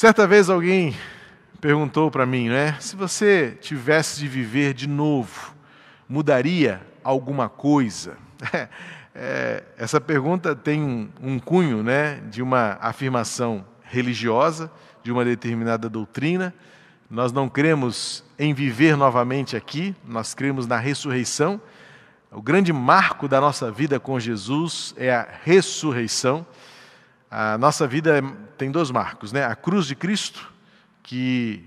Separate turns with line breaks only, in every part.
Certa vez alguém perguntou para mim, né? Se você tivesse de viver de novo, mudaria alguma coisa? É, essa pergunta tem um, um cunho, né, de uma afirmação religiosa, de uma determinada doutrina. Nós não cremos em viver novamente aqui, nós cremos na ressurreição. O grande marco da nossa vida com Jesus é a ressurreição. A nossa vida tem dois marcos, né? A cruz de Cristo, que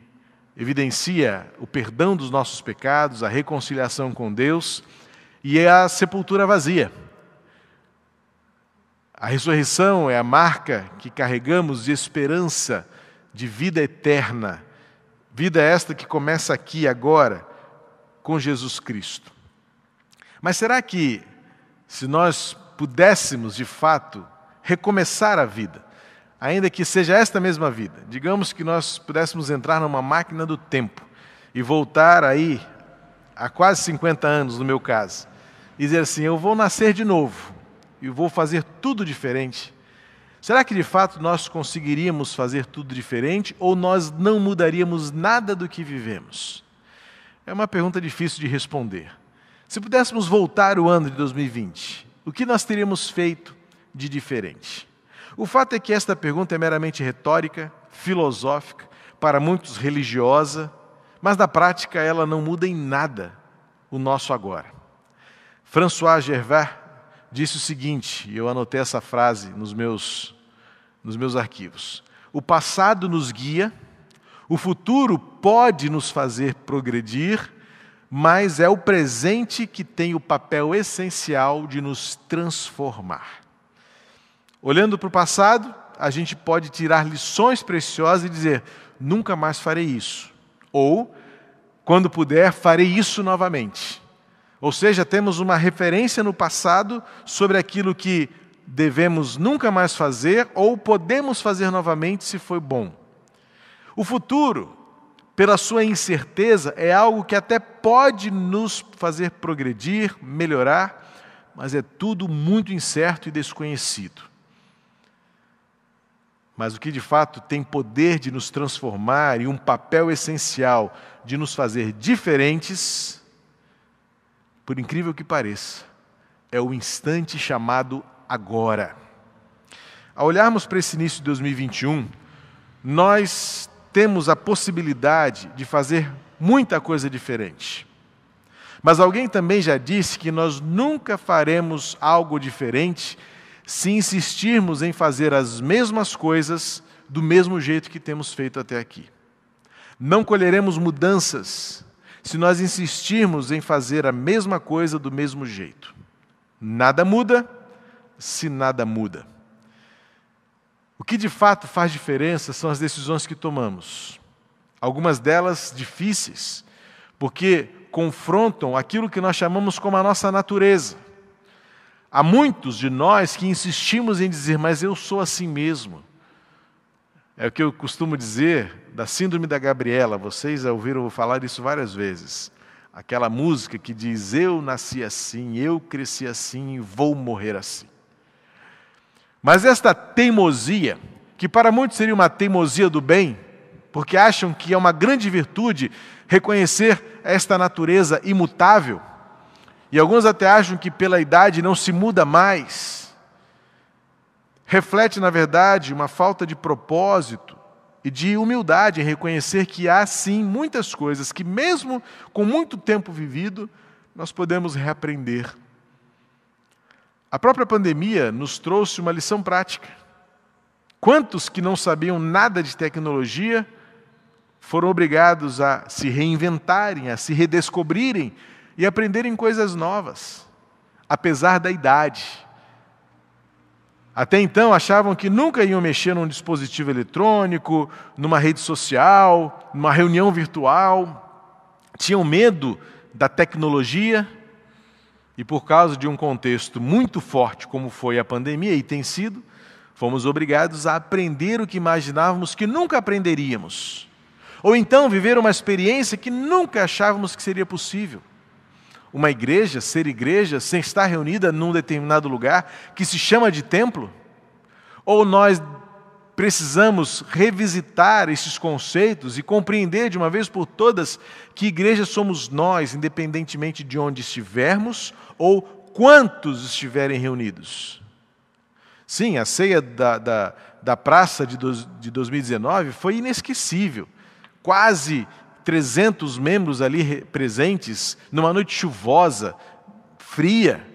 evidencia o perdão dos nossos pecados, a reconciliação com Deus, e é a sepultura vazia. A ressurreição é a marca que carregamos de esperança de vida eterna, vida esta que começa aqui agora com Jesus Cristo. Mas será que, se nós pudéssemos de fato recomeçar a vida, ainda que seja esta mesma vida. Digamos que nós pudéssemos entrar numa máquina do tempo e voltar aí há quase 50 anos, no meu caso, e dizer assim: eu vou nascer de novo e vou fazer tudo diferente. Será que de fato nós conseguiríamos fazer tudo diferente ou nós não mudaríamos nada do que vivemos? É uma pergunta difícil de responder. Se pudéssemos voltar o ano de 2020, o que nós teríamos feito? De diferente? O fato é que esta pergunta é meramente retórica, filosófica, para muitos religiosa, mas na prática ela não muda em nada o nosso agora. François Gervais disse o seguinte, e eu anotei essa frase nos meus, nos meus arquivos: O passado nos guia, o futuro pode nos fazer progredir, mas é o presente que tem o papel essencial de nos transformar. Olhando para o passado, a gente pode tirar lições preciosas e dizer: nunca mais farei isso. Ou, quando puder, farei isso novamente. Ou seja, temos uma referência no passado sobre aquilo que devemos nunca mais fazer ou podemos fazer novamente se foi bom. O futuro, pela sua incerteza, é algo que até pode nos fazer progredir, melhorar, mas é tudo muito incerto e desconhecido. Mas o que de fato tem poder de nos transformar e um papel essencial de nos fazer diferentes, por incrível que pareça, é o instante chamado agora. Ao olharmos para esse início de 2021, nós temos a possibilidade de fazer muita coisa diferente. Mas alguém também já disse que nós nunca faremos algo diferente se insistirmos em fazer as mesmas coisas do mesmo jeito que temos feito até aqui. Não colheremos mudanças se nós insistirmos em fazer a mesma coisa do mesmo jeito. Nada muda se nada muda. O que de fato faz diferença são as decisões que tomamos. Algumas delas difíceis, porque confrontam aquilo que nós chamamos como a nossa natureza. Há muitos de nós que insistimos em dizer, mas eu sou assim mesmo. É o que eu costumo dizer da Síndrome da Gabriela, vocês já ouviram falar isso várias vezes. Aquela música que diz: Eu nasci assim, eu cresci assim e vou morrer assim. Mas esta teimosia, que para muitos seria uma teimosia do bem, porque acham que é uma grande virtude reconhecer esta natureza imutável, e alguns até acham que pela idade não se muda mais. Reflete, na verdade, uma falta de propósito e de humildade em reconhecer que há sim muitas coisas que, mesmo com muito tempo vivido, nós podemos reaprender. A própria pandemia nos trouxe uma lição prática. Quantos que não sabiam nada de tecnologia foram obrigados a se reinventarem, a se redescobrirem e aprenderem coisas novas, apesar da idade. Até então achavam que nunca iam mexer num dispositivo eletrônico, numa rede social, numa reunião virtual. Tinham medo da tecnologia e, por causa de um contexto muito forte, como foi a pandemia e tem sido, fomos obrigados a aprender o que imaginávamos que nunca aprenderíamos. Ou então viver uma experiência que nunca achávamos que seria possível uma igreja ser igreja sem estar reunida num determinado lugar que se chama de templo? Ou nós precisamos revisitar esses conceitos e compreender de uma vez por todas que igreja somos nós, independentemente de onde estivermos ou quantos estiverem reunidos. Sim, a ceia da, da, da praça de, do, de 2019 foi inesquecível. Quase 300 membros ali presentes, numa noite chuvosa, fria.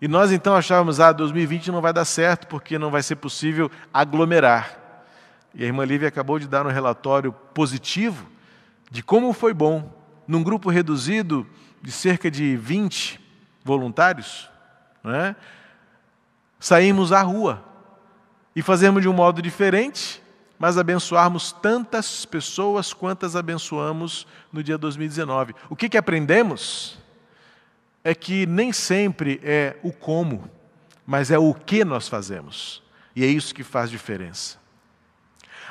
E nós então achávamos, ah, 2020 não vai dar certo porque não vai ser possível aglomerar. E a irmã Lívia acabou de dar um relatório positivo de como foi bom, num grupo reduzido de cerca de 20 voluntários, né, sairmos à rua e fazermos de um modo diferente, mas abençoarmos tantas pessoas quantas abençoamos no dia 2019. O que, que aprendemos? é que nem sempre é o como, mas é o que nós fazemos. E é isso que faz diferença.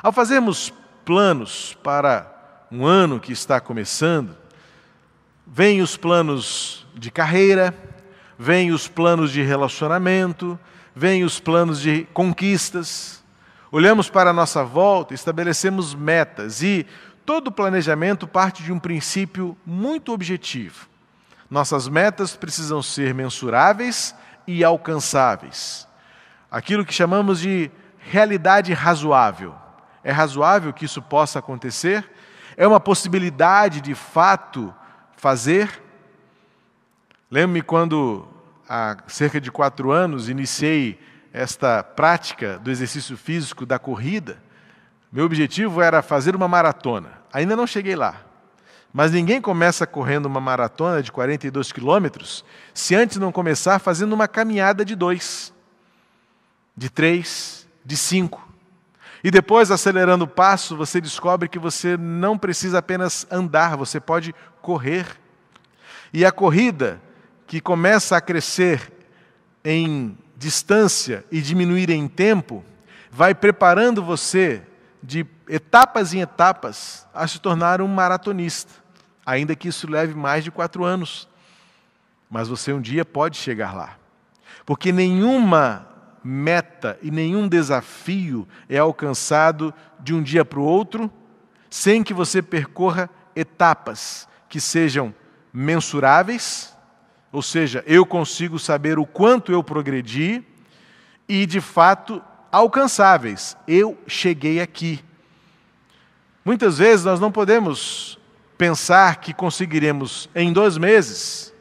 Ao fazermos planos para um ano que está começando, vêm os planos de carreira, vêm os planos de relacionamento, vêm os planos de conquistas. Olhamos para a nossa volta, estabelecemos metas e todo planejamento parte de um princípio muito objetivo nossas metas precisam ser mensuráveis e alcançáveis. Aquilo que chamamos de realidade razoável. É razoável que isso possa acontecer? É uma possibilidade de fato fazer? Lembro-me quando, há cerca de quatro anos, iniciei esta prática do exercício físico da corrida. Meu objetivo era fazer uma maratona. Ainda não cheguei lá. Mas ninguém começa correndo uma maratona de 42 quilômetros se antes não começar fazendo uma caminhada de dois, de três, de cinco. E depois, acelerando o passo, você descobre que você não precisa apenas andar, você pode correr. E a corrida, que começa a crescer em distância e diminuir em tempo, vai preparando você de etapas em etapas a se tornar um maratonista ainda que isso leve mais de quatro anos. Mas você um dia pode chegar lá. Porque nenhuma meta e nenhum desafio é alcançado de um dia para o outro sem que você percorra etapas que sejam mensuráveis, ou seja, eu consigo saber o quanto eu progredi, e de fato alcançáveis. Eu cheguei aqui. Muitas vezes nós não podemos pensar que conseguiremos, em dois meses,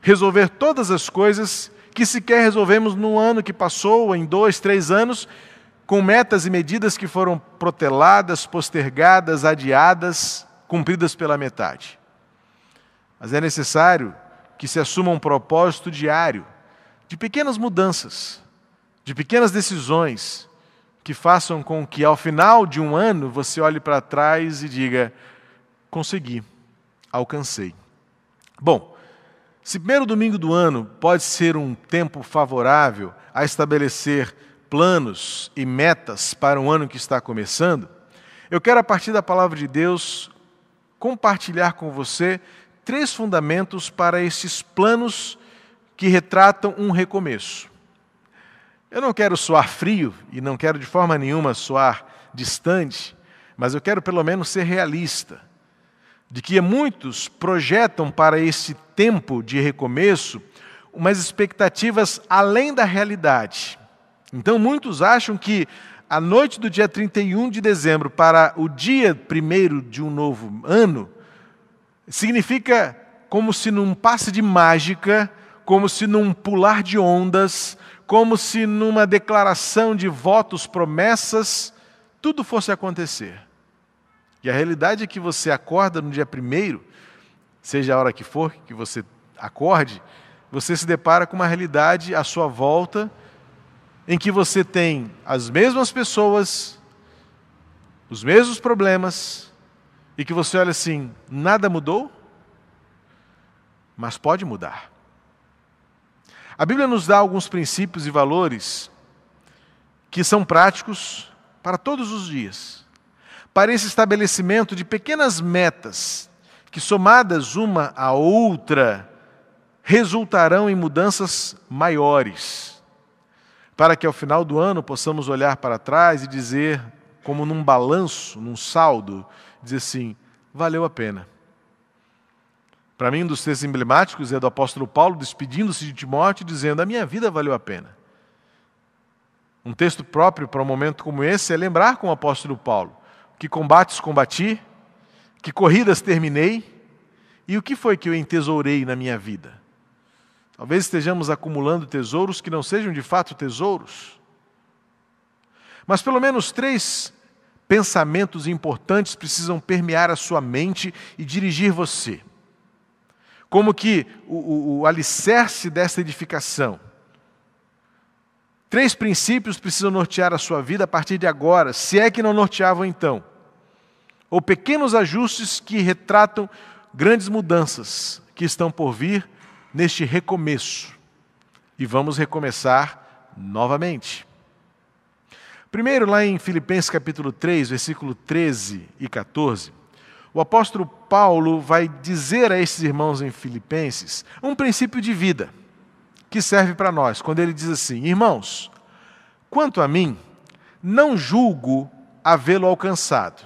resolver todas as coisas que sequer resolvemos no ano que passou, ou em dois, três anos, com metas e medidas que foram proteladas, postergadas, adiadas, cumpridas pela metade. Mas é necessário que se assuma um propósito diário de pequenas mudanças, de pequenas decisões que façam com que ao final de um ano você olhe para trás e diga: consegui, alcancei. Bom, se primeiro domingo do ano pode ser um tempo favorável a estabelecer planos e metas para um ano que está começando, eu quero, a partir da palavra de Deus, compartilhar com você três fundamentos para esses planos que retratam um recomeço. Eu não quero soar frio e não quero de forma nenhuma soar distante, mas eu quero pelo menos ser realista de que muitos projetam para esse tempo de recomeço umas expectativas além da realidade. Então, muitos acham que a noite do dia 31 de dezembro para o dia primeiro de um novo ano significa como se num passe de mágica, como se num pular de ondas, como se numa declaração de votos, promessas, tudo fosse acontecer. E a realidade é que você acorda no dia primeiro, seja a hora que for que você acorde, você se depara com uma realidade à sua volta em que você tem as mesmas pessoas, os mesmos problemas, e que você olha assim: nada mudou, mas pode mudar. A Bíblia nos dá alguns princípios e valores que são práticos para todos os dias para esse estabelecimento de pequenas metas que, somadas uma à outra, resultarão em mudanças maiores. para que ao final do ano possamos olhar para trás e dizer, como num balanço, num saldo, dizer assim: valeu a pena. Para mim, um dos textos emblemáticos é do apóstolo Paulo despedindo-se de Timóteo, dizendo: A minha vida valeu a pena. Um texto próprio para um momento como esse é lembrar com o apóstolo Paulo: Que combates combati, que corridas terminei, e o que foi que eu entesourei na minha vida? Talvez estejamos acumulando tesouros que não sejam de fato tesouros. Mas pelo menos três pensamentos importantes precisam permear a sua mente e dirigir você. Como que o, o, o alicerce desta edificação. Três princípios precisam nortear a sua vida a partir de agora, se é que não norteavam então. Ou pequenos ajustes que retratam grandes mudanças que estão por vir neste recomeço. E vamos recomeçar novamente. Primeiro, lá em Filipenses capítulo 3, versículo 13 e 14, o apóstolo Paulo vai dizer a esses irmãos em Filipenses um princípio de vida que serve para nós, quando ele diz assim: Irmãos, quanto a mim, não julgo havê-lo alcançado.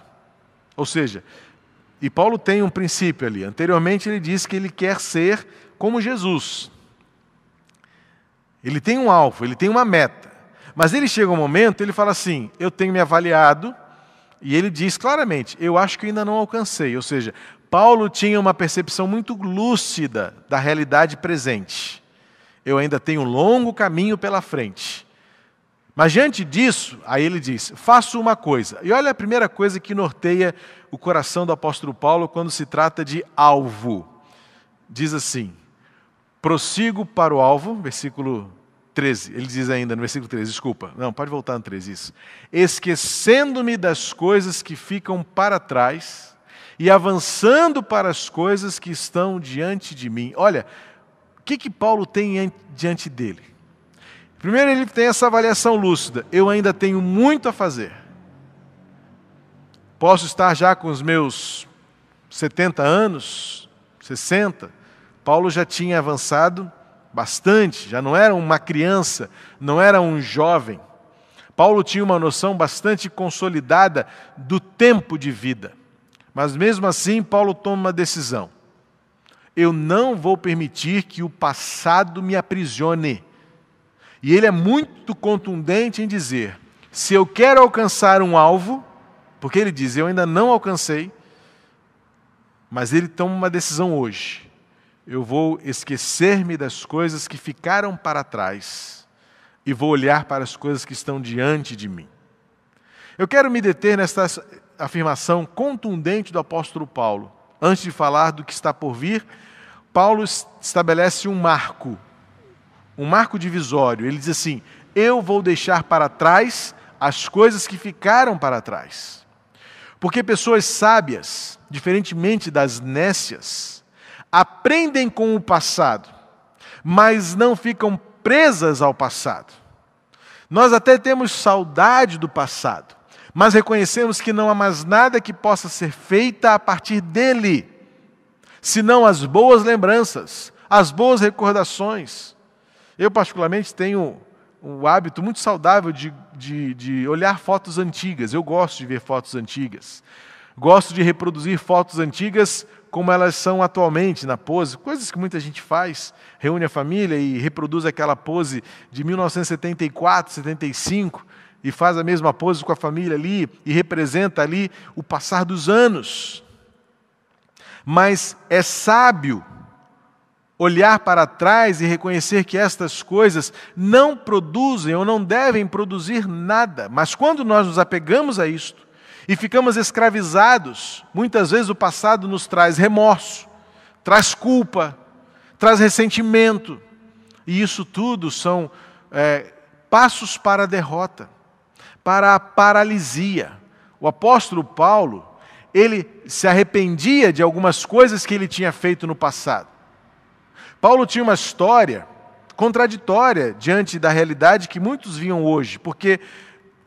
Ou seja, e Paulo tem um princípio ali. Anteriormente ele disse que ele quer ser como Jesus. Ele tem um alvo, ele tem uma meta. Mas ele chega um momento, ele fala assim: Eu tenho me avaliado, e ele diz claramente: Eu acho que ainda não alcancei. Ou seja, Paulo tinha uma percepção muito lúcida da realidade presente. Eu ainda tenho um longo caminho pela frente. Mas diante disso, aí ele diz: faço uma coisa. E olha a primeira coisa que norteia o coração do apóstolo Paulo quando se trata de alvo. Diz assim: Prossigo para o alvo, versículo 13. Ele diz ainda no versículo 13, desculpa. Não, pode voltar no 13, isso. Esquecendo-me das coisas que ficam para trás e avançando para as coisas que estão diante de mim. Olha, o que, que Paulo tem diante dele? Primeiro, ele tem essa avaliação lúcida. Eu ainda tenho muito a fazer. Posso estar já com os meus 70 anos, 60, Paulo já tinha avançado bastante, já não era uma criança, não era um jovem. Paulo tinha uma noção bastante consolidada do tempo de vida. Mas mesmo assim, Paulo toma uma decisão. Eu não vou permitir que o passado me aprisione. E ele é muito contundente em dizer: se eu quero alcançar um alvo, porque ele diz, eu ainda não alcancei, mas ele toma uma decisão hoje eu vou esquecer-me das coisas que ficaram para trás e vou olhar para as coisas que estão diante de mim. Eu quero me deter nesta afirmação contundente do apóstolo Paulo. Antes de falar do que está por vir, Paulo estabelece um marco, um marco divisório. Ele diz assim: Eu vou deixar para trás as coisas que ficaram para trás. Porque pessoas sábias, diferentemente das nécias, aprendem com o passado, mas não ficam presas ao passado. Nós até temos saudade do passado, mas reconhecemos que não há mais nada que possa ser feita a partir dele, senão as boas lembranças, as boas recordações. Eu, particularmente, tenho o hábito muito saudável de, de, de olhar fotos antigas, eu gosto de ver fotos antigas. Gosto de reproduzir fotos antigas como elas são atualmente na pose, coisas que muita gente faz, reúne a família e reproduz aquela pose de 1974, 75 e faz a mesma pose com a família ali e representa ali o passar dos anos. Mas é sábio olhar para trás e reconhecer que estas coisas não produzem ou não devem produzir nada, mas quando nós nos apegamos a isto, e ficamos escravizados. Muitas vezes o passado nos traz remorso, traz culpa, traz ressentimento, e isso tudo são é, passos para a derrota, para a paralisia. O apóstolo Paulo, ele se arrependia de algumas coisas que ele tinha feito no passado. Paulo tinha uma história contraditória diante da realidade que muitos viam hoje, porque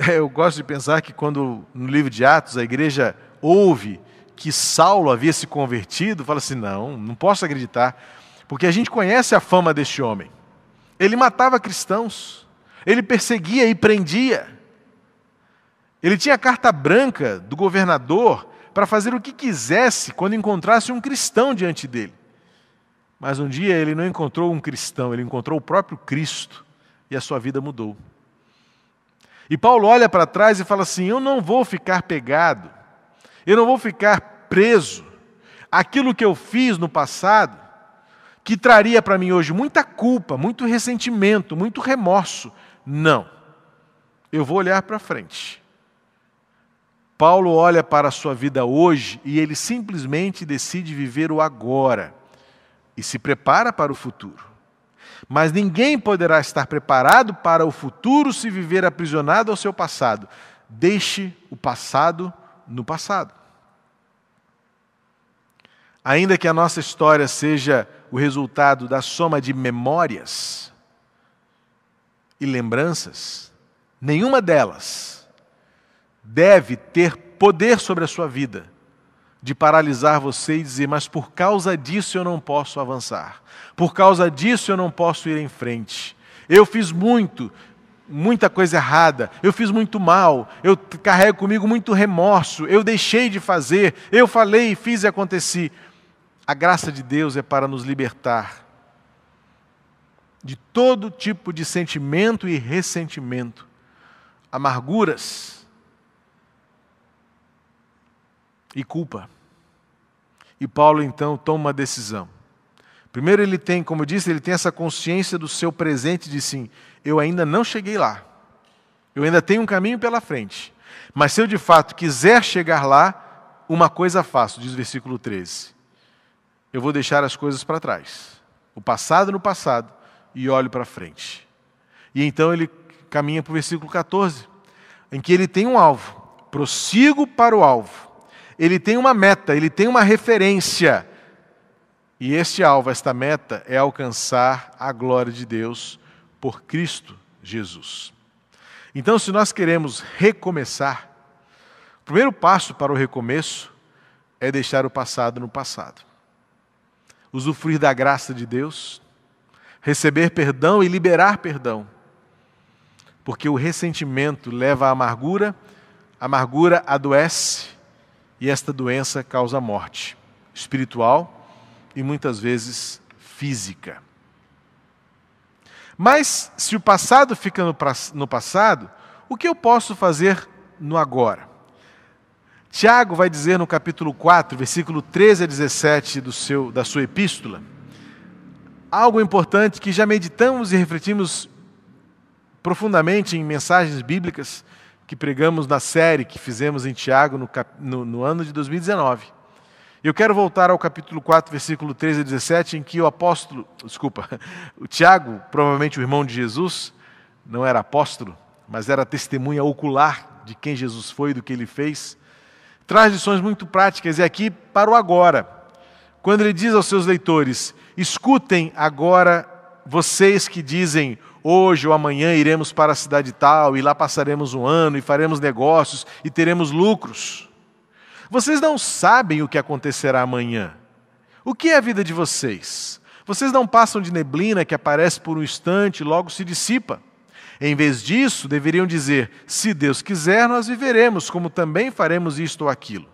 eu gosto de pensar que quando no livro de Atos a igreja ouve que Saulo havia se convertido, fala assim: não, não posso acreditar, porque a gente conhece a fama deste homem. Ele matava cristãos, ele perseguia e prendia. Ele tinha carta branca do governador para fazer o que quisesse quando encontrasse um cristão diante dele. Mas um dia ele não encontrou um cristão, ele encontrou o próprio Cristo e a sua vida mudou. E Paulo olha para trás e fala assim: Eu não vou ficar pegado, eu não vou ficar preso. Aquilo que eu fiz no passado, que traria para mim hoje muita culpa, muito ressentimento, muito remorso. Não. Eu vou olhar para frente. Paulo olha para a sua vida hoje e ele simplesmente decide viver o agora e se prepara para o futuro. Mas ninguém poderá estar preparado para o futuro se viver aprisionado ao seu passado. Deixe o passado no passado. Ainda que a nossa história seja o resultado da soma de memórias e lembranças, nenhuma delas deve ter poder sobre a sua vida de paralisar você e dizer, mas por causa disso eu não posso avançar, por causa disso eu não posso ir em frente. Eu fiz muito, muita coisa errada, eu fiz muito mal, eu carrego comigo muito remorso, eu deixei de fazer, eu falei, fiz e aconteci. A graça de Deus é para nos libertar de todo tipo de sentimento e ressentimento, amarguras, e culpa. E Paulo então toma uma decisão. Primeiro ele tem, como eu disse, ele tem essa consciência do seu presente de sim, eu ainda não cheguei lá. Eu ainda tenho um caminho pela frente. Mas se eu de fato quiser chegar lá, uma coisa faço, diz o versículo 13. Eu vou deixar as coisas para trás. O passado no passado e olho para frente. E então ele caminha para o versículo 14, em que ele tem um alvo. Prossigo para o alvo ele tem uma meta, ele tem uma referência. E este alvo, esta meta, é alcançar a glória de Deus por Cristo Jesus. Então, se nós queremos recomeçar, o primeiro passo para o recomeço é deixar o passado no passado. Usufruir da graça de Deus, receber perdão e liberar perdão. Porque o ressentimento leva à amargura, a amargura adoece e esta doença causa morte espiritual e muitas vezes física. Mas se o passado fica no, passado, o que eu posso fazer no agora? Tiago vai dizer no capítulo 4, versículo 13 a 17 do seu, da sua epístola, algo importante que já meditamos e refletimos profundamente em mensagens bíblicas que pregamos na série que fizemos em Tiago no, no, no ano de 2019. Eu quero voltar ao capítulo 4, versículo 13 a 17, em que o apóstolo, desculpa, o Tiago, provavelmente o irmão de Jesus, não era apóstolo, mas era testemunha ocular de quem Jesus foi e do que ele fez, traz lições muito práticas, e aqui para o agora, quando ele diz aos seus leitores: escutem agora vocês que dizem, hoje ou amanhã iremos para a cidade tal e lá passaremos um ano e faremos negócios e teremos lucros. Vocês não sabem o que acontecerá amanhã. O que é a vida de vocês? Vocês não passam de neblina que aparece por um instante e logo se dissipa. Em vez disso, deveriam dizer: se Deus quiser, nós viveremos, como também faremos isto ou aquilo.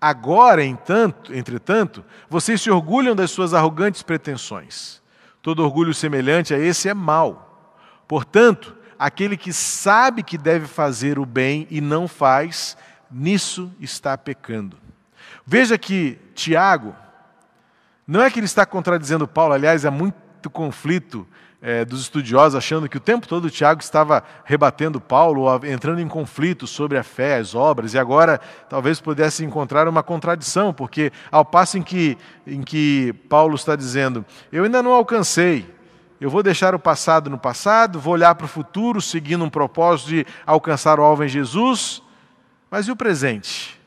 Agora, entanto, entretanto, vocês se orgulham das suas arrogantes pretensões. Todo orgulho semelhante a esse é mau. Portanto, aquele que sabe que deve fazer o bem e não faz, nisso está pecando. Veja que Tiago, não é que ele está contradizendo Paulo, aliás, é muito conflito é, dos estudiosos achando que o tempo todo Tiago estava rebatendo Paulo, entrando em conflito sobre a fé, as obras, e agora talvez pudesse encontrar uma contradição, porque ao passo em que, em que Paulo está dizendo, eu ainda não alcancei, eu vou deixar o passado no passado, vou olhar para o futuro, seguindo um propósito de alcançar o alvo em Jesus. Mas e o presente?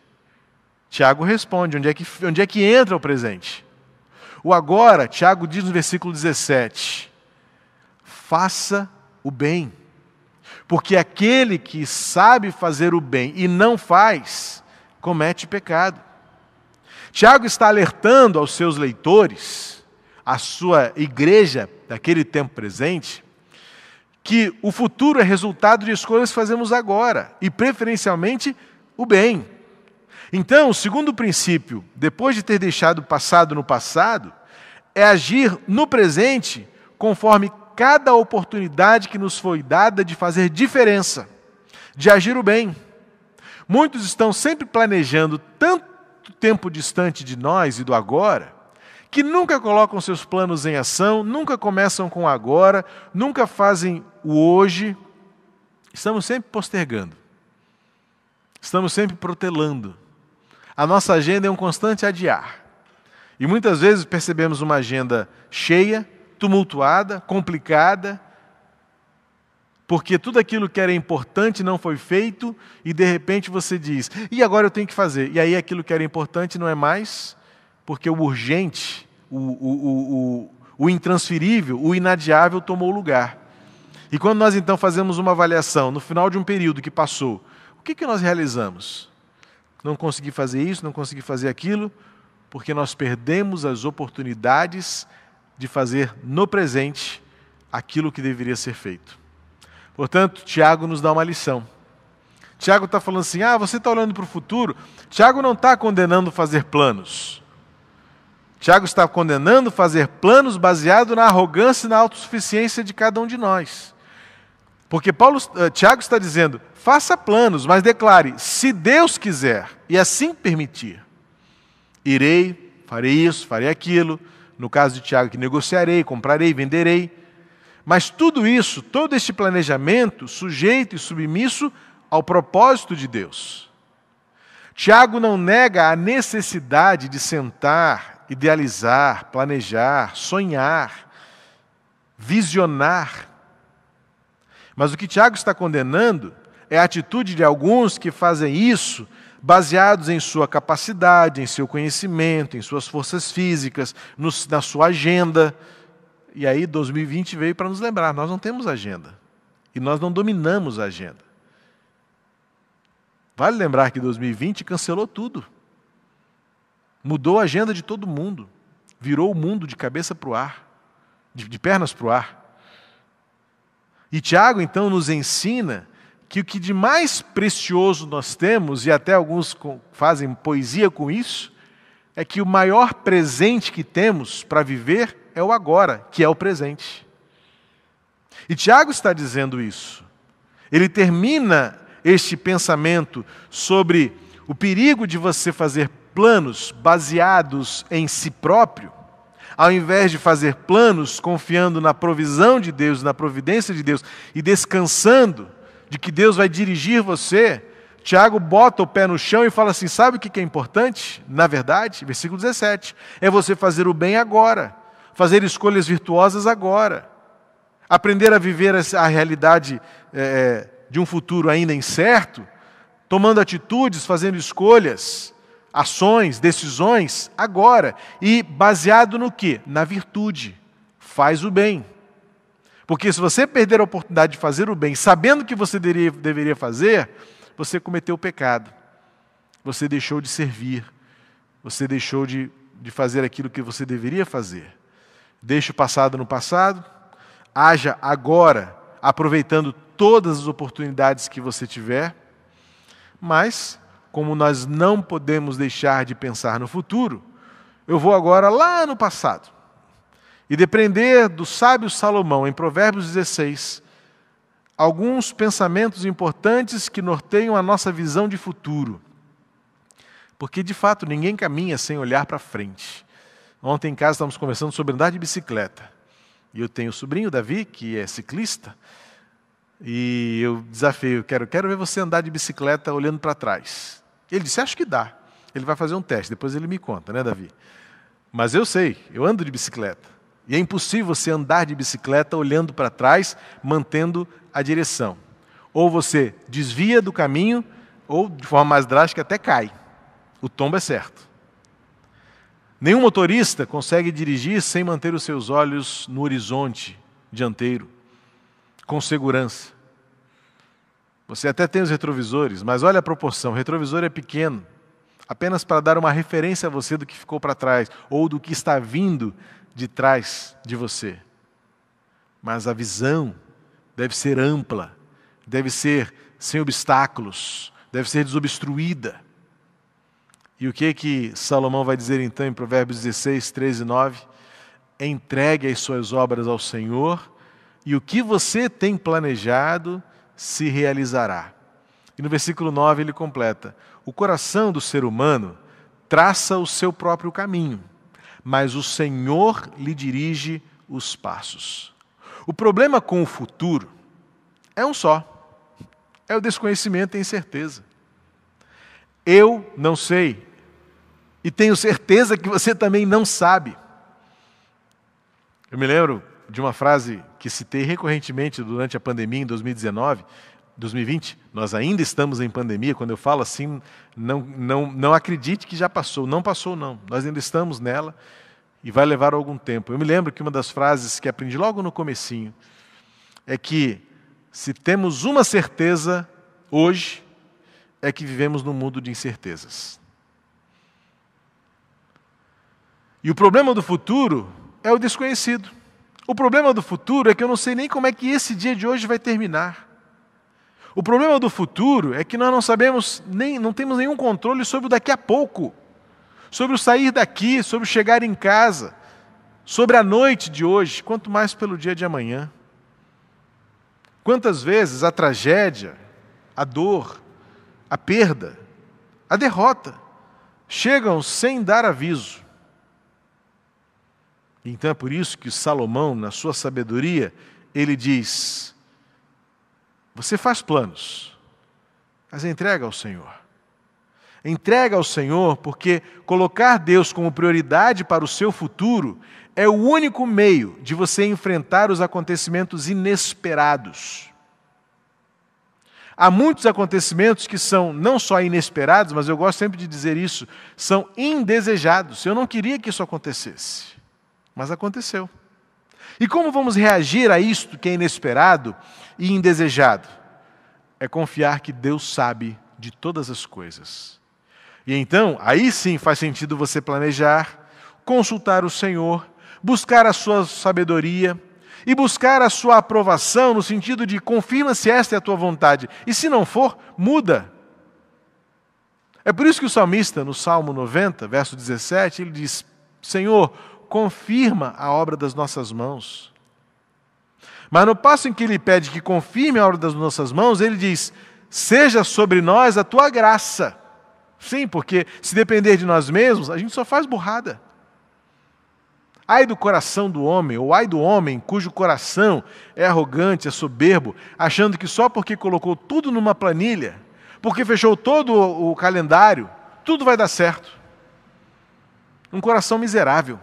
Tiago responde: onde é que, onde é que entra o presente? O agora, Tiago diz no versículo 17: faça o bem, porque aquele que sabe fazer o bem e não faz, comete pecado. Tiago está alertando aos seus leitores, à sua igreja daquele tempo presente, que o futuro é resultado de escolhas que fazemos agora, e preferencialmente o bem. Então, o segundo princípio, depois de ter deixado o passado no passado, é agir no presente conforme cada oportunidade que nos foi dada de fazer diferença, de agir o bem. Muitos estão sempre planejando tanto tempo distante de nós e do agora, que nunca colocam seus planos em ação, nunca começam com agora, nunca fazem o hoje. Estamos sempre postergando. Estamos sempre protelando. A nossa agenda é um constante adiar. E muitas vezes percebemos uma agenda cheia, tumultuada, complicada, porque tudo aquilo que era importante não foi feito e de repente você diz: e agora eu tenho que fazer? E aí aquilo que era importante não é mais, porque o urgente, o, o, o, o intransferível, o inadiável tomou lugar. E quando nós então fazemos uma avaliação no final de um período que passou, o que, que nós realizamos? Não consegui fazer isso, não consegui fazer aquilo, porque nós perdemos as oportunidades de fazer no presente aquilo que deveria ser feito. Portanto, Tiago nos dá uma lição. Tiago está falando assim: ah, você está olhando para o futuro. Tiago não está condenando fazer planos. Tiago está condenando fazer planos baseados na arrogância e na autossuficiência de cada um de nós. Porque Paulo, uh, Tiago está dizendo: faça planos, mas declare, se Deus quiser e assim permitir, irei, farei isso, farei aquilo. No caso de Tiago, que negociarei, comprarei, venderei. Mas tudo isso, todo este planejamento, sujeito e submisso ao propósito de Deus. Tiago não nega a necessidade de sentar, idealizar, planejar, sonhar, visionar. Mas o que Tiago está condenando é a atitude de alguns que fazem isso baseados em sua capacidade, em seu conhecimento, em suas forças físicas, no, na sua agenda, e aí 2020 veio para nos lembrar, nós não temos agenda. E nós não dominamos a agenda. Vale lembrar que 2020 cancelou tudo. Mudou a agenda de todo mundo. Virou o mundo de cabeça para o ar, de, de pernas para o ar. E Tiago então nos ensina que o que de mais precioso nós temos, e até alguns fazem poesia com isso, é que o maior presente que temos para viver é o agora, que é o presente. E Tiago está dizendo isso. Ele termina este pensamento sobre o perigo de você fazer planos baseados em si próprio, ao invés de fazer planos confiando na provisão de Deus, na providência de Deus e descansando de que Deus vai dirigir você, Tiago bota o pé no chão e fala assim: sabe o que é importante? Na verdade, versículo 17, é você fazer o bem agora fazer escolhas virtuosas agora. Aprender a viver a realidade é, de um futuro ainda incerto, tomando atitudes, fazendo escolhas, ações, decisões agora. E baseado no que? Na virtude. Faz o bem. Porque se você perder a oportunidade de fazer o bem, sabendo que você deveria, fazer, você cometeu o pecado. Você deixou de servir. Você deixou de, de fazer aquilo que você deveria fazer. Deixe o passado no passado, haja agora, aproveitando todas as oportunidades que você tiver, mas, como nós não podemos deixar de pensar no futuro, eu vou agora lá no passado e depender do sábio Salomão, em Provérbios 16, alguns pensamentos importantes que norteiam a nossa visão de futuro. Porque, de fato, ninguém caminha sem olhar para frente. Ontem em casa estávamos conversando sobre andar de bicicleta. E eu tenho o sobrinho, Davi, que é ciclista, e eu desafio, quero, quero ver você andar de bicicleta olhando para trás. Ele disse, acho que dá. Ele vai fazer um teste, depois ele me conta, né, Davi? Mas eu sei, eu ando de bicicleta. E é impossível você andar de bicicleta olhando para trás, mantendo a direção. Ou você desvia do caminho, ou de forma mais drástica até cai. O tombo é certo. Nenhum motorista consegue dirigir sem manter os seus olhos no horizonte dianteiro, com segurança. Você até tem os retrovisores, mas olha a proporção: o retrovisor é pequeno, apenas para dar uma referência a você do que ficou para trás ou do que está vindo de trás de você. Mas a visão deve ser ampla, deve ser sem obstáculos, deve ser desobstruída. E o que que Salomão vai dizer então em Provérbios 16, 13 e 9? Entregue as suas obras ao Senhor, e o que você tem planejado se realizará. E no versículo 9 ele completa: O coração do ser humano traça o seu próprio caminho, mas o Senhor lhe dirige os passos. O problema com o futuro é um só: é o desconhecimento e a incerteza. Eu não sei, e tenho certeza que você também não sabe. Eu me lembro de uma frase que citei recorrentemente durante a pandemia em 2019, 2020. Nós ainda estamos em pandemia. Quando eu falo assim, não, não, não acredite que já passou. Não passou, não. Nós ainda estamos nela e vai levar algum tempo. Eu me lembro que uma das frases que aprendi logo no comecinho é que se temos uma certeza hoje é que vivemos num mundo de incertezas. E o problema do futuro é o desconhecido. O problema do futuro é que eu não sei nem como é que esse dia de hoje vai terminar. O problema do futuro é que nós não sabemos nem não temos nenhum controle sobre o daqui a pouco sobre o sair daqui, sobre o chegar em casa, sobre a noite de hoje, quanto mais pelo dia de amanhã. Quantas vezes a tragédia, a dor, a perda, a derrota chegam sem dar aviso. Então é por isso que Salomão, na sua sabedoria, ele diz: Você faz planos, mas entrega ao Senhor. Entrega ao Senhor, porque colocar Deus como prioridade para o seu futuro é o único meio de você enfrentar os acontecimentos inesperados. Há muitos acontecimentos que são não só inesperados, mas eu gosto sempre de dizer isso, são indesejados. Eu não queria que isso acontecesse, mas aconteceu. E como vamos reagir a isto que é inesperado e indesejado? É confiar que Deus sabe de todas as coisas e então, aí sim faz sentido você planejar, consultar o Senhor, buscar a sua sabedoria e buscar a sua aprovação no sentido de confirma se esta é a tua vontade. E se não for, muda. É por isso que o salmista, no Salmo 90, verso 17, ele diz: Senhor, confirma a obra das nossas mãos. Mas no passo em que ele pede que confirme a obra das nossas mãos, ele diz: Seja sobre nós a tua graça Sim, porque se depender de nós mesmos, a gente só faz burrada. Ai do coração do homem, ou ai do homem cujo coração é arrogante, é soberbo, achando que só porque colocou tudo numa planilha, porque fechou todo o calendário, tudo vai dar certo. Um coração miserável,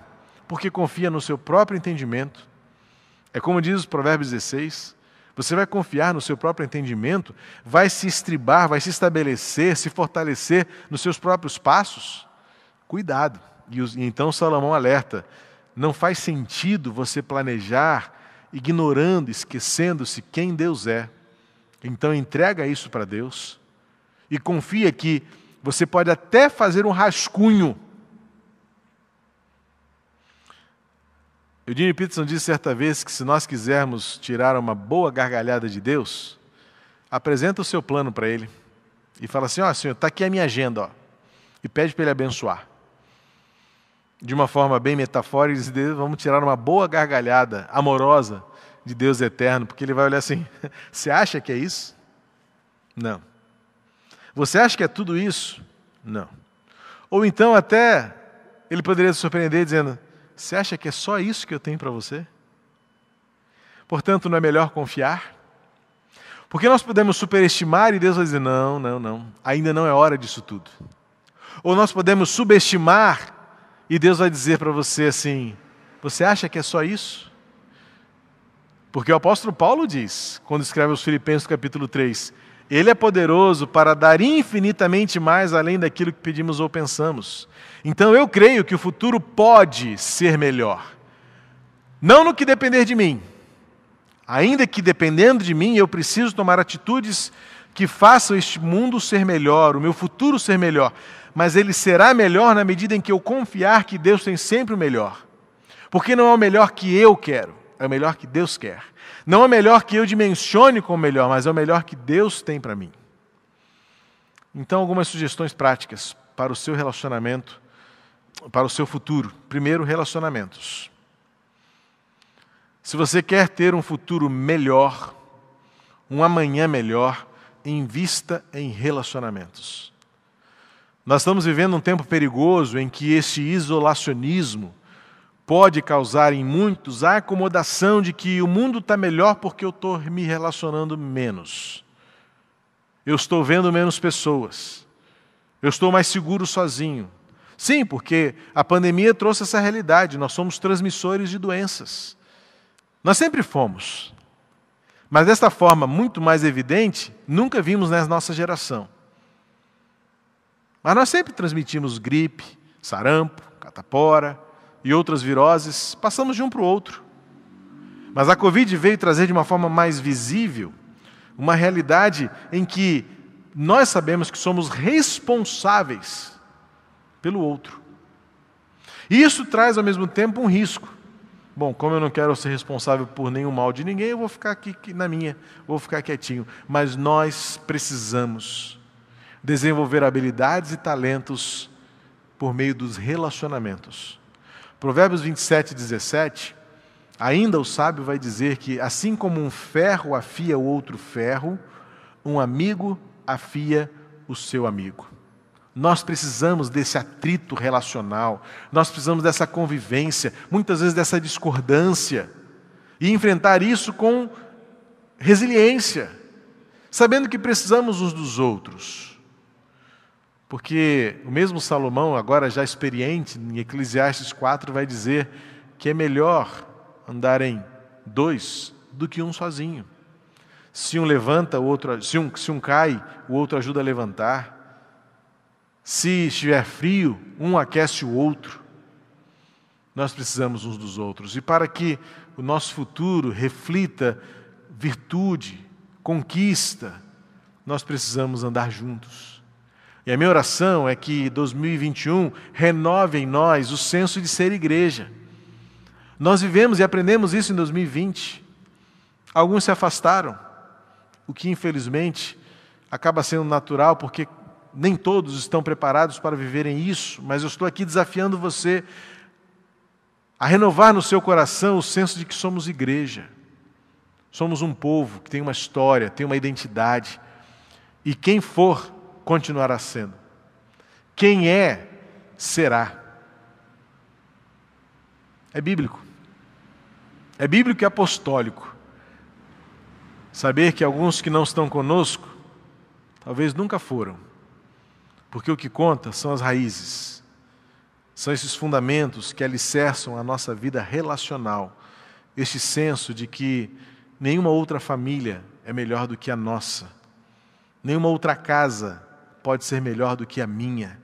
porque confia no seu próprio entendimento. É como diz os Provérbios 16: você vai confiar no seu próprio entendimento, vai se estribar, vai se estabelecer, se fortalecer nos seus próprios passos? Cuidado. E, então Salomão alerta: não faz sentido você planejar ignorando, esquecendo-se quem Deus é. Então entrega isso para Deus e confia que você pode até fazer um rascunho Eugene Peterson disse certa vez que se nós quisermos tirar uma boa gargalhada de Deus, apresenta o seu plano para Ele e fala assim: Ó, oh, Senhor, está aqui a minha agenda, ó, e pede para Ele abençoar. De uma forma bem metafórica, diz: vamos tirar uma boa gargalhada amorosa de Deus eterno, porque Ele vai olhar assim: Você acha que é isso? Não. Você acha que é tudo isso? Não. Ou então até Ele poderia se surpreender dizendo: você acha que é só isso que eu tenho para você? Portanto, não é melhor confiar? Porque nós podemos superestimar e Deus vai dizer: não, não, não, ainda não é hora disso tudo. Ou nós podemos subestimar e Deus vai dizer para você assim: você acha que é só isso? Porque o apóstolo Paulo diz, quando escreve aos Filipenses capítulo 3, ele é poderoso para dar infinitamente mais além daquilo que pedimos ou pensamos. Então eu creio que o futuro pode ser melhor. Não no que depender de mim. Ainda que dependendo de mim, eu preciso tomar atitudes que façam este mundo ser melhor, o meu futuro ser melhor. Mas ele será melhor na medida em que eu confiar que Deus tem sempre o melhor. Porque não é o melhor que eu quero, é o melhor que Deus quer. Não é o melhor que eu dimensione como melhor, mas é o melhor que Deus tem para mim. Então, algumas sugestões práticas para o seu relacionamento, para o seu futuro. Primeiro, relacionamentos. Se você quer ter um futuro melhor, um amanhã melhor, invista em relacionamentos. Nós estamos vivendo um tempo perigoso em que esse isolacionismo pode causar em muitos a acomodação de que o mundo está melhor porque eu estou me relacionando menos. Eu estou vendo menos pessoas. Eu estou mais seguro sozinho. Sim, porque a pandemia trouxe essa realidade. Nós somos transmissores de doenças. Nós sempre fomos. Mas desta forma muito mais evidente, nunca vimos na nossa geração. Mas nós sempre transmitimos gripe, sarampo, catapora, e outras viroses, passamos de um para o outro. Mas a Covid veio trazer de uma forma mais visível uma realidade em que nós sabemos que somos responsáveis pelo outro. Isso traz ao mesmo tempo um risco. Bom, como eu não quero ser responsável por nenhum mal de ninguém, eu vou ficar aqui na minha, vou ficar quietinho. Mas nós precisamos desenvolver habilidades e talentos por meio dos relacionamentos. Provérbios 27, 17, ainda o sábio vai dizer que, assim como um ferro afia o outro ferro, um amigo afia o seu amigo. Nós precisamos desse atrito relacional, nós precisamos dessa convivência, muitas vezes dessa discordância, e enfrentar isso com resiliência, sabendo que precisamos uns dos outros. Porque o mesmo Salomão, agora já experiente, em Eclesiastes 4, vai dizer que é melhor andar em dois do que um sozinho. Se um levanta, o outro, se um, se um cai, o outro ajuda a levantar. Se estiver frio, um aquece o outro. Nós precisamos uns dos outros. E para que o nosso futuro reflita virtude, conquista, nós precisamos andar juntos. E a minha oração é que 2021 renove em nós o senso de ser igreja. Nós vivemos e aprendemos isso em 2020. Alguns se afastaram, o que infelizmente acaba sendo natural, porque nem todos estão preparados para viverem isso, mas eu estou aqui desafiando você a renovar no seu coração o senso de que somos igreja. Somos um povo que tem uma história, tem uma identidade. E quem for continuará sendo. Quem é, será. É bíblico. É bíblico e apostólico. Saber que alguns que não estão conosco, talvez nunca foram. Porque o que conta são as raízes. São esses fundamentos que alicerçam a nossa vida relacional. Este senso de que nenhuma outra família é melhor do que a nossa. Nenhuma outra casa pode ser melhor do que a minha,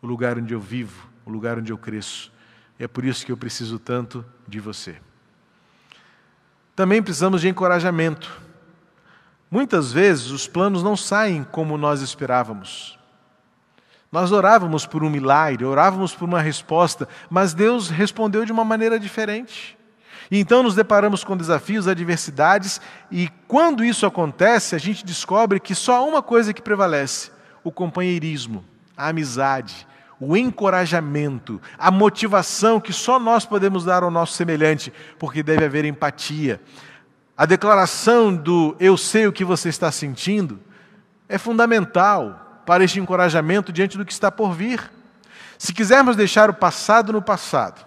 o lugar onde eu vivo, o lugar onde eu cresço. E é por isso que eu preciso tanto de você. Também precisamos de encorajamento. Muitas vezes os planos não saem como nós esperávamos. Nós orávamos por um milagre, orávamos por uma resposta, mas Deus respondeu de uma maneira diferente. E então nos deparamos com desafios, adversidades, e quando isso acontece, a gente descobre que só há uma coisa que prevalece: o companheirismo, a amizade, o encorajamento, a motivação que só nós podemos dar ao nosso semelhante, porque deve haver empatia. A declaração do eu sei o que você está sentindo é fundamental para este encorajamento diante do que está por vir. Se quisermos deixar o passado no passado,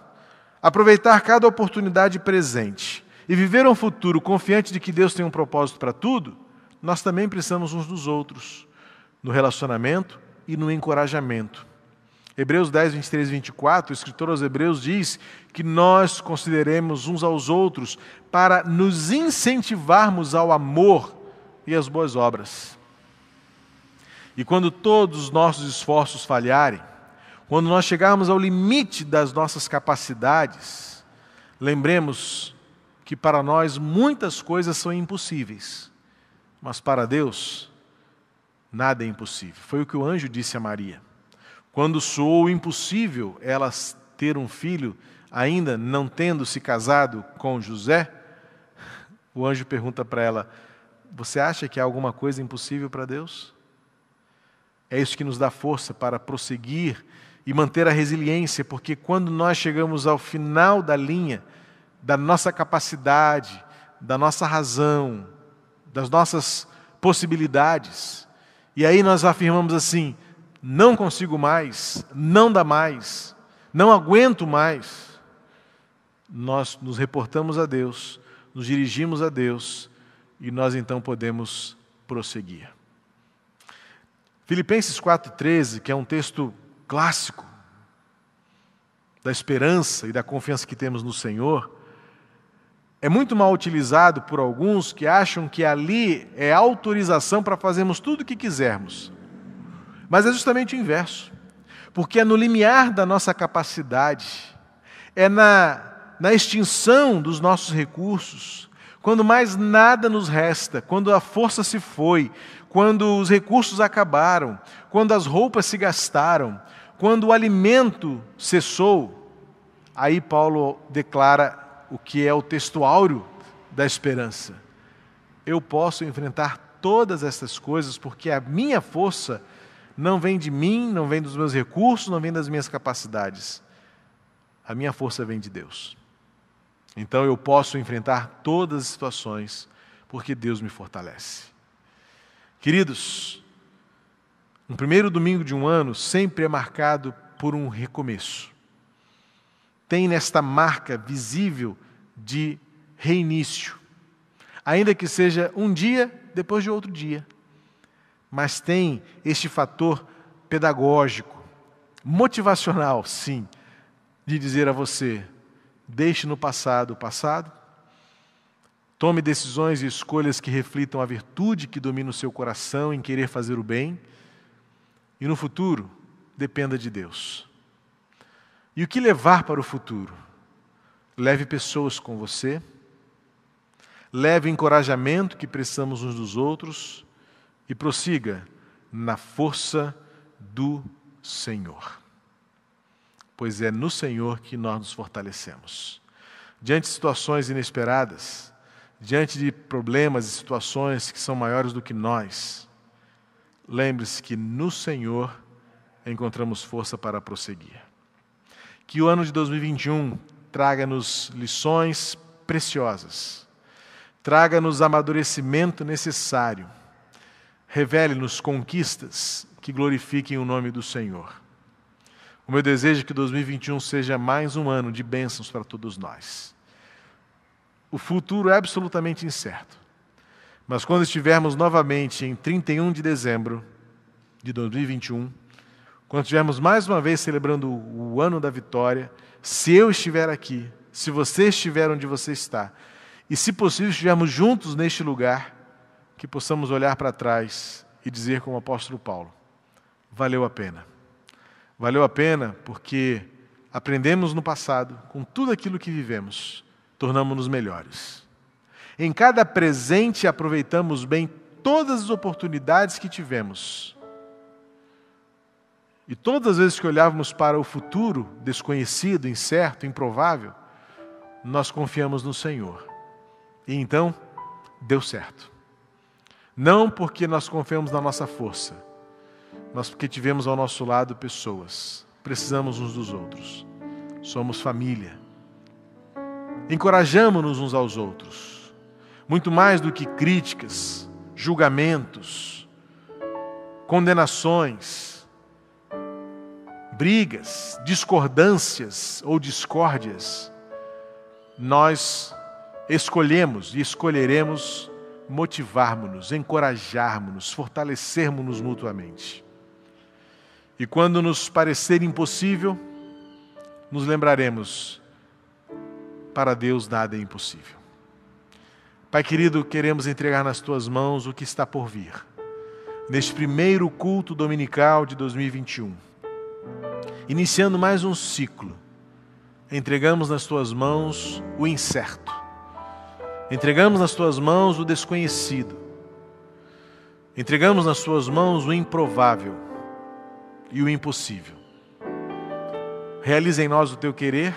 aproveitar cada oportunidade presente e viver um futuro confiante de que Deus tem um propósito para tudo, nós também precisamos uns dos outros no relacionamento e no encorajamento. Hebreus 10, 23 e 24, o escritor aos Hebreus diz que nós consideremos uns aos outros para nos incentivarmos ao amor e às boas obras. E quando todos os nossos esforços falharem, quando nós chegarmos ao limite das nossas capacidades, lembremos que para nós muitas coisas são impossíveis, mas para Deus Nada é impossível. Foi o que o anjo disse a Maria. Quando soou impossível ela ter um filho, ainda não tendo se casado com José, O anjo pergunta para ela: Você acha que há alguma coisa impossível para Deus? É isso que nos dá força para prosseguir e manter a resiliência, porque quando nós chegamos ao final da linha da nossa capacidade, da nossa razão, das nossas possibilidades, e aí nós afirmamos assim: não consigo mais, não dá mais, não aguento mais. Nós nos reportamos a Deus, nos dirigimos a Deus e nós então podemos prosseguir. Filipenses 4,13, que é um texto clássico da esperança e da confiança que temos no Senhor, é muito mal utilizado por alguns que acham que ali é autorização para fazermos tudo o que quisermos. Mas é justamente o inverso. Porque é no limiar da nossa capacidade, é na, na extinção dos nossos recursos, quando mais nada nos resta, quando a força se foi, quando os recursos acabaram, quando as roupas se gastaram, quando o alimento cessou, aí Paulo declara o que é o texto áureo da esperança. Eu posso enfrentar todas essas coisas porque a minha força não vem de mim, não vem dos meus recursos, não vem das minhas capacidades. A minha força vem de Deus. Então eu posso enfrentar todas as situações porque Deus me fortalece. Queridos, um primeiro domingo de um ano sempre é marcado por um recomeço. Tem nesta marca visível de reinício, ainda que seja um dia depois de outro dia mas tem este fator pedagógico, motivacional, sim, de dizer a você: deixe no passado o passado, tome decisões e escolhas que reflitam a virtude que domina o seu coração em querer fazer o bem, e no futuro, dependa de Deus. E o que levar para o futuro? Leve pessoas com você, leve o encorajamento que precisamos uns dos outros e prossiga na força do Senhor. Pois é no Senhor que nós nos fortalecemos. Diante de situações inesperadas, diante de problemas e situações que são maiores do que nós, lembre-se que no Senhor encontramos força para prosseguir. Que o ano de 2021 traga-nos lições preciosas, traga-nos amadurecimento necessário revele-nos conquistas que glorifiquem o nome do Senhor. O meu desejo é que 2021 seja mais um ano de bênçãos para todos nós. O futuro é absolutamente incerto. Mas quando estivermos novamente em 31 de dezembro de 2021, quando estivermos mais uma vez celebrando o ano da vitória, se eu estiver aqui, se você estiver onde você está, e se possível estivermos juntos neste lugar, que possamos olhar para trás e dizer, como o apóstolo Paulo: valeu a pena. Valeu a pena porque aprendemos no passado, com tudo aquilo que vivemos, tornamos-nos melhores. Em cada presente aproveitamos bem todas as oportunidades que tivemos. E todas as vezes que olhávamos para o futuro desconhecido, incerto, improvável, nós confiamos no Senhor. E então, deu certo. Não porque nós confiamos na nossa força, mas porque tivemos ao nosso lado pessoas. Precisamos uns dos outros. Somos família. Encorajamos-nos uns aos outros. Muito mais do que críticas, julgamentos, condenações, brigas, discordâncias ou discórdias, nós escolhemos e escolheremos motivarmos-nos, encorajarmos-nos, fortalecermos-nos mutuamente. E quando nos parecer impossível, nos lembraremos: para Deus nada é impossível. Pai querido, queremos entregar nas tuas mãos o que está por vir, neste primeiro culto dominical de 2021. Iniciando mais um ciclo, entregamos nas tuas mãos o incerto Entregamos nas tuas mãos o desconhecido. Entregamos nas tuas mãos o improvável e o impossível. Realiza em nós o teu querer.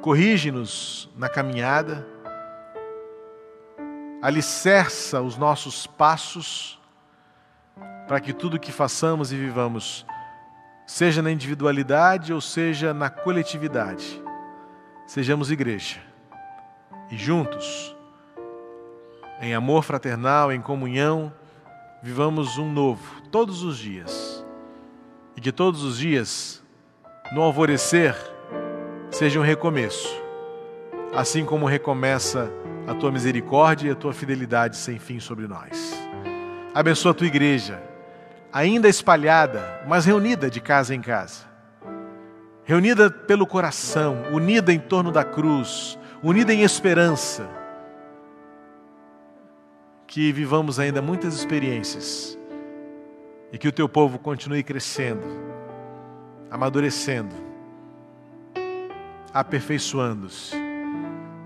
Corrige-nos na caminhada. Alicerça os nossos passos para que tudo que façamos e vivamos, seja na individualidade ou seja na coletividade, sejamos igreja e juntos, em amor fraternal, em comunhão, vivamos um novo todos os dias. E que todos os dias, no alvorecer, seja um recomeço, assim como recomeça a tua misericórdia e a tua fidelidade sem fim sobre nós. Abençoa a tua igreja, ainda espalhada, mas reunida de casa em casa. Reunida pelo coração, unida em torno da cruz, unida em esperança. Que vivamos ainda muitas experiências e que o teu povo continue crescendo, amadurecendo, aperfeiçoando-se,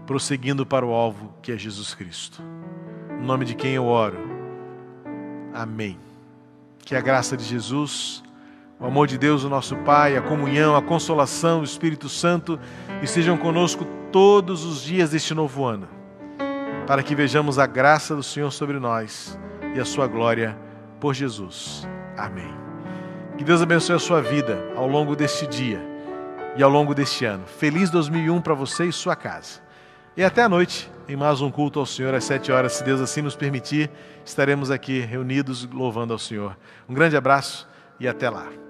prosseguindo para o alvo que é Jesus Cristo. Em nome de quem eu oro. Amém. Que a graça de Jesus, o amor de Deus, o nosso Pai, a comunhão, a consolação do Espírito Santo estejam conosco todos os dias deste novo ano, para que vejamos a graça do Senhor sobre nós e a sua glória por Jesus. Amém. Que Deus abençoe a sua vida ao longo deste dia e ao longo deste ano. Feliz 2001 para você e sua casa. E até a noite, em mais um culto ao Senhor, às sete horas, se Deus assim nos permitir, estaremos aqui reunidos louvando ao Senhor. Um grande abraço e até lá.